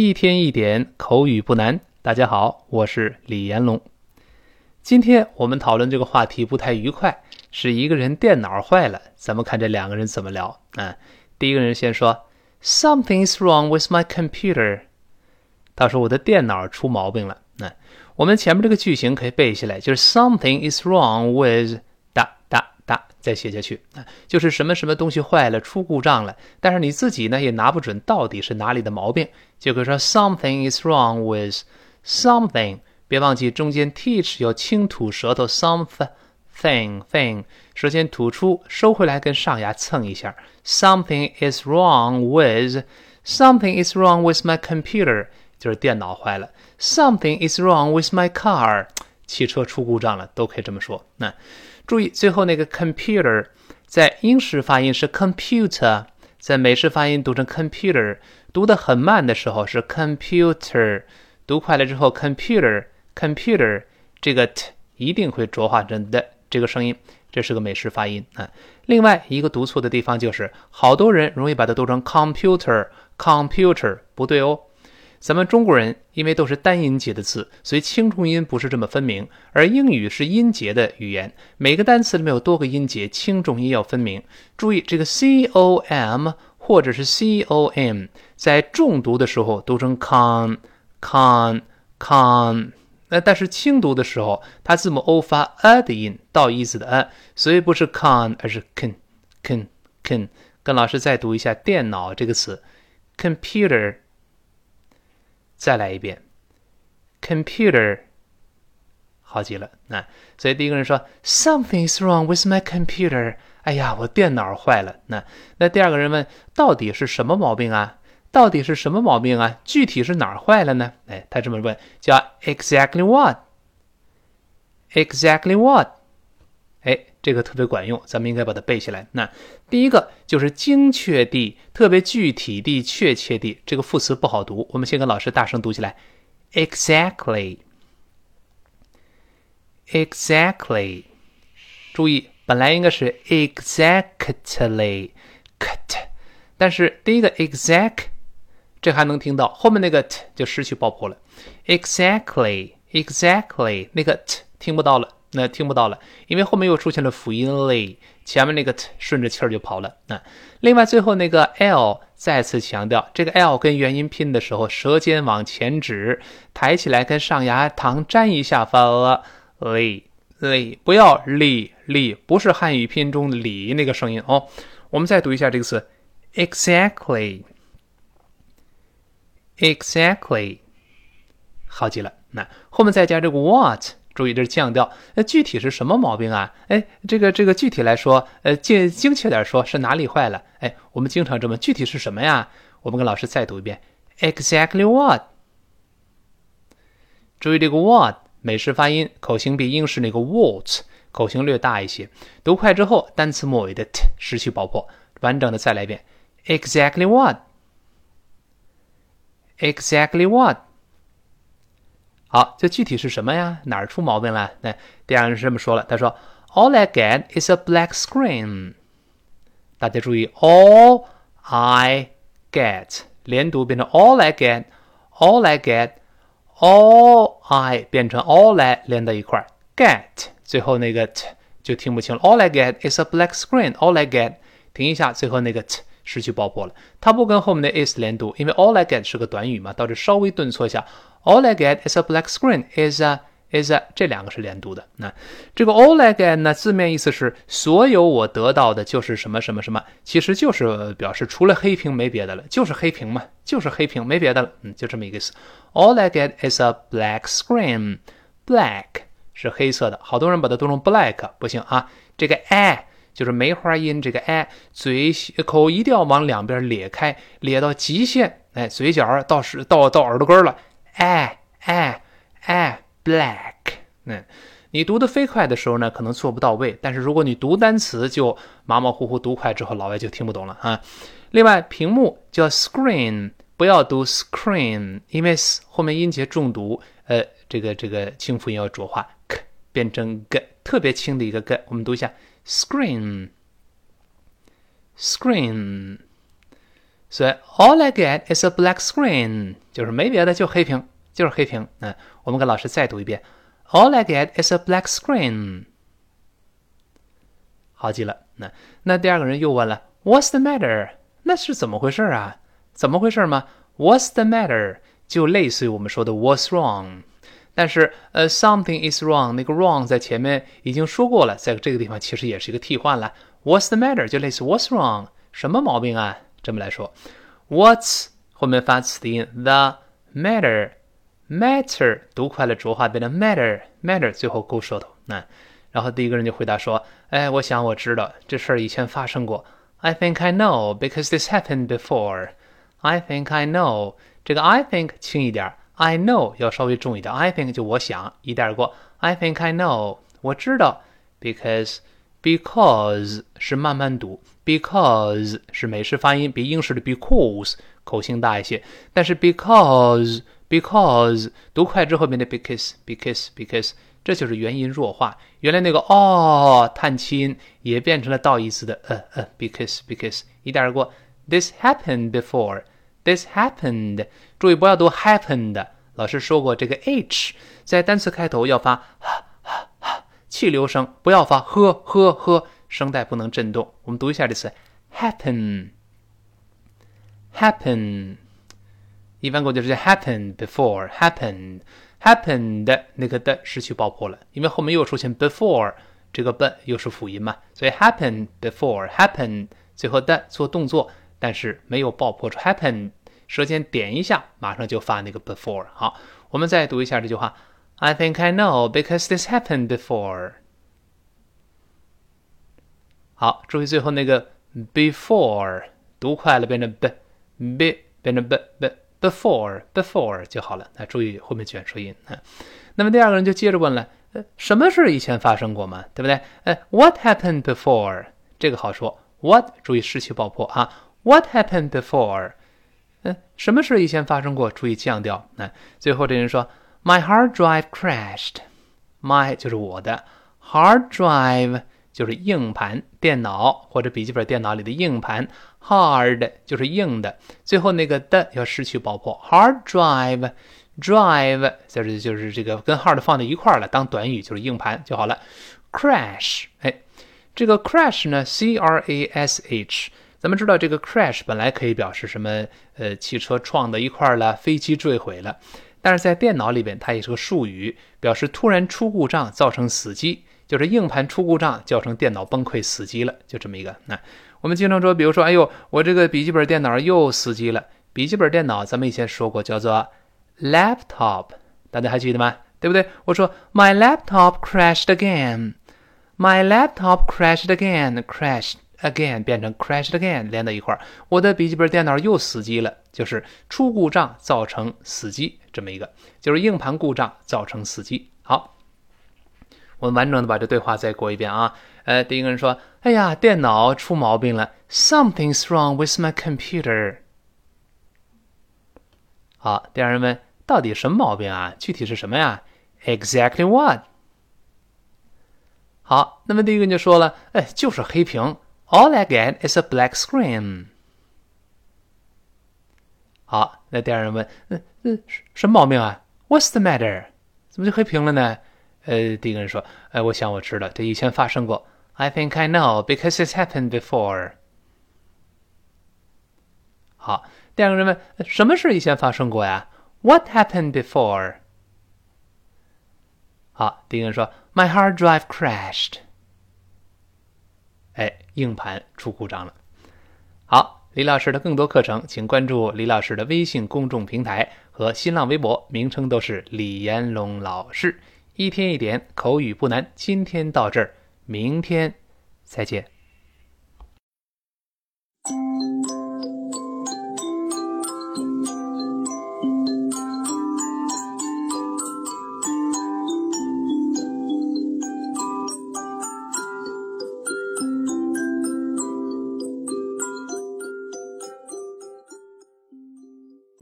一天一点口语不难。大家好，我是李延龙。今天我们讨论这个话题不太愉快，是一个人电脑坏了。咱们看这两个人怎么聊啊？第一个人先说：“Something is wrong with my computer。”他说：“我的电脑出毛病了。”那我们前面这个句型可以背下来，就是 “Something is wrong with”。再写下去啊，就是什么什么东西坏了，出故障了，但是你自己呢也拿不准到底是哪里的毛病，就可以说 something is wrong with something。别忘记中间 teach 要轻吐舌头，something thing，舌尖吐出，收回来跟上牙蹭一下。Something is wrong with something is wrong with my computer，就是电脑坏了。Something is wrong with my car，汽车出故障了，都可以这么说。那。注意最后那个 computer，在英式发音是 computer，在美式发音读成 computer，读得很慢的时候是 computer，读快了之后 computer，computer 这个 t 一定会浊化成的这个声音，这是个美式发音啊。另外一个读错的地方就是，好多人容易把它读成 computer，computer 不对哦。咱们中国人因为都是单音节的字，所以轻重音不是这么分明。而英语是音节的语言，每个单词里面有多个音节，轻重音要分明。注意这个 c o m 或者是 c o m，在重读的时候读成 con con con，那但是轻读的时候，它字母 o 发 a 的音，倒一字的 a，所以不是 con，而是 can can can。跟老师再读一下电脑这个词，computer。再来一遍，computer，好极了。那所以第一个人说，something is wrong with my computer。哎呀，我电脑坏了。那那第二个人问，到底是什么毛病啊？到底是什么毛病啊？具体是哪儿坏了呢？哎，他这么问，叫 exactly what？exactly what？哎，这个特别管用，咱们应该把它背下来。那第一个就是精确地、特别具体地、确切地，这个副词不好读，我们先跟老师大声读起来：exactly，exactly。注意，本来应该是 exactly，cut，但是第一个 exact，这还能听到，后面那个 t 就失去爆破了。exactly，exactly，那个 t 听不到了。那听不到了，因为后面又出现了辅音 l，前面那个 t 顺着气儿就跑了。那另外最后那个 l 再次强调，这个 l 跟元音拼的时候，舌尖往前指，抬起来跟上牙膛沾一下发 l l，不要 l l，不是汉语拼音中里那个声音哦。我们再读一下这个词，exactly，exactly，好极了。那后面再加这个 what。注意，这是降调。那具体是什么毛病啊？哎，这个这个具体来说，呃，精精确点说，是哪里坏了？哎，我们经常这么，具体是什么呀？我们跟老师再读一遍，Exactly what？注意这个 what，美式发音口型比英式那个 what 口型略大一些。读快之后，单词末尾的 t 失去爆破。完整的再来一遍，Exactly what？Exactly what？好，这具体是什么呀？哪儿出毛病了？那第二人是这么说了，他说：“All I get is a black screen。”大家注意，“all I get” 连读变成 “all I get”，“all I get”，“all I” 变成 “all I” 连在一块儿，“get” 最后那个 “t” 就听不清了。“All I get is a black screen。”“All I get” 停一下，最后那个 “t” 失去爆破了。它不跟后面的 “is” 连读，因为 “all I get” 是个短语嘛，到这稍微顿挫一下。All I get is a black screen. Is a is a 这两个是连读的。那这个 all I get 呢，字面意思是所有我得到的就是什么什么什么，其实就是表示除了黑屏没别的了，就是黑屏嘛，就是黑屏没别的了。嗯，就这么一个意思。All I get is a black screen. Black 是黑色的，好多人把它读成 black，不行啊。这个 a 就是梅花音，这个 a 嘴口一定要往两边咧开，咧到极限，哎，嘴角到是到到耳朵根了。哎哎哎，black。嗯，你读的飞快的时候呢，可能做不到位。但是如果你读单词就马马虎虎，读快之后老外就听不懂了啊。另外，屏幕叫 screen，不要读 screen，因为后面音节重读。呃，这个这个清辅音要浊化，k 变成 g，特别轻的一个 g。我们读一下 screen，screen。所以 all I get is a black screen，就是没别的，就黑屏，就是黑屏。嗯，我们跟老师再读一遍，all I get is a black screen。好极了。那那第二个人又问了，What's the matter？那是怎么回事啊？怎么回事吗？What's the matter？就类似于我们说的 What's wrong？但是呃，something is wrong，那个 wrong 在前面已经说过了，在这个地方其实也是一个替换了。What's the matter？就类似 What's wrong？什么毛病啊？这么来说，What's 后面发词的音，the matter，matter 读快了浊化变成 matter，matter 最后勾舌头。那然后第一个人就回答说，哎，我想我知道这事儿以前发生过。I think I know because this happened before. I think I know 这个 I think 轻一点，I know 要稍微重一点。I think 就我想一带而过。I think I know 我知道，because because 是慢慢读，because 是美式发音，比英式的 because 口型大一些。但是 because because 读快之后变得 because because because 这就是元音弱化。原来那个哦叹气音也变成了倒意思的呃呃，because because 一带而过。This happened before. This happened. 注意不要读 happened。老师说过，这个 h 在单词开头要发哈气流声，不要发呵呵呵，声带不能震动。我们读一下这词 happen。happen 一般过就是 happen before，happen，happened，那个的失去爆破了，因为后面又出现 before 这个 b 又是辅音嘛，所以 happen before happen，最后的做动作，但是没有爆破出 happen，舌尖点一下，马上就发那个 before。好，我们再读一下这句话 ：I think I know because this happened before。好，注意最后那个 before 读快了变成 b b 变成 b b。before before 就好了，那注意后面卷舌音啊。那么第二个人就接着问了，呃，什么事以前发生过吗？对不对？呃，What happened before？这个好说，What 注意失去爆破啊。What happened before？嗯，什么事以前发生过？注意降调。那最后这人说 ，My hard drive crashed。My 就是我的 hard drive。就是硬盘、电脑或者笔记本电脑里的硬盘，hard 就是硬的，最后那个的要失去爆破，hard drive，drive 就是就是这个跟 hard 放在一块儿了，当短语就是硬盘就好了。crash，哎，这个 crash 呢，c r a s h，咱们知道这个 crash 本来可以表示什么？呃，汽车撞到一块儿了，飞机坠毁了，但是在电脑里边它也是个术语，表示突然出故障造成死机。就是硬盘出故障，造成电脑崩溃死机了，就这么一个。那我们经常说，比如说，哎呦，我这个笔记本电脑又死机了。笔记本电脑咱们以前说过，叫做 laptop，大家还记得吗？对不对？我说 my laptop crashed again，my laptop crashed again，crashed again 变成 crashed again 连到一块儿，我的笔记本电脑又死机了，就是出故障造成死机这么一个，就是硬盘故障造成死机。好。我们完整的把这对话再过一遍啊。呃，第一个人说：“哎呀，电脑出毛病了，Something's wrong with my computer。”好，第二人问：“到底什么毛病啊？具体是什么呀？”Exactly what？好，那么第一个人就说了：“哎，就是黑屏 ，All I get is a black screen。”好，那第二人问：“嗯嗯，什么毛病啊？What's the matter？怎么就黑屏了呢？”呃，第一个人说：“哎，我想我知道，这以前发生过。I think I know because it's happened before。”好，第二个人问：“什么事以前发生过呀？”What happened before？好，第一个人说：“My hard drive crashed。” 哎硬盘出故障了。好李老师的更多课程请关注李老师的微信公众平台和新浪微博名称都是李延龙老师。一天一点口语不难今天到这儿明天再见。